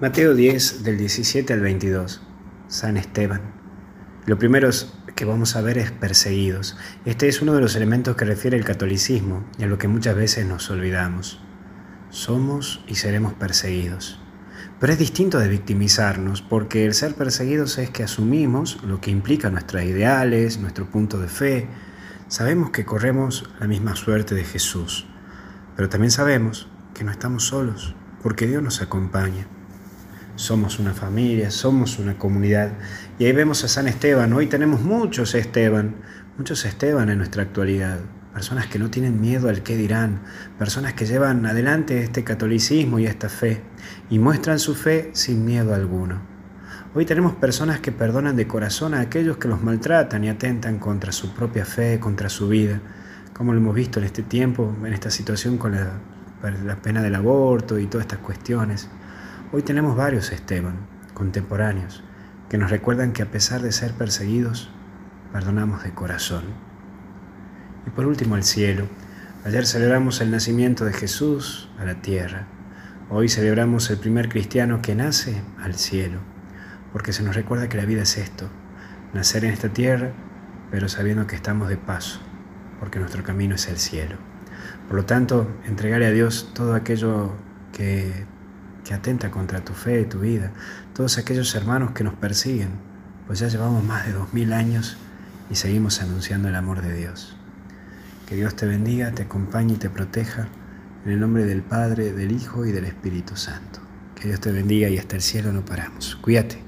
Mateo 10 del 17 al 22. San Esteban. Lo primero que vamos a ver es perseguidos. Este es uno de los elementos que refiere el catolicismo y a lo que muchas veces nos olvidamos. Somos y seremos perseguidos. Pero es distinto de victimizarnos, porque el ser perseguidos es que asumimos lo que implica nuestros ideales, nuestro punto de fe. Sabemos que corremos la misma suerte de Jesús, pero también sabemos que no estamos solos, porque Dios nos acompaña somos una familia, somos una comunidad. Y ahí vemos a San Esteban. Hoy tenemos muchos Esteban, muchos Esteban en nuestra actualidad. Personas que no tienen miedo al qué dirán, personas que llevan adelante este catolicismo y esta fe y muestran su fe sin miedo alguno. Hoy tenemos personas que perdonan de corazón a aquellos que los maltratan y atentan contra su propia fe, contra su vida, como lo hemos visto en este tiempo, en esta situación con la, la pena del aborto y todas estas cuestiones. Hoy tenemos varios Esteban, contemporáneos, que nos recuerdan que a pesar de ser perseguidos, perdonamos de corazón. Y por último el cielo. Ayer celebramos el nacimiento de Jesús a la tierra. Hoy celebramos el primer cristiano que nace al cielo, porque se nos recuerda que la vida es esto, nacer en esta tierra, pero sabiendo que estamos de paso, porque nuestro camino es el cielo. Por lo tanto, entregarle a Dios todo aquello que que atenta contra tu fe y tu vida, todos aquellos hermanos que nos persiguen, pues ya llevamos más de dos mil años y seguimos anunciando el amor de Dios. Que Dios te bendiga, te acompañe y te proteja, en el nombre del Padre, del Hijo y del Espíritu Santo. Que Dios te bendiga y hasta el cielo no paramos. Cuídate.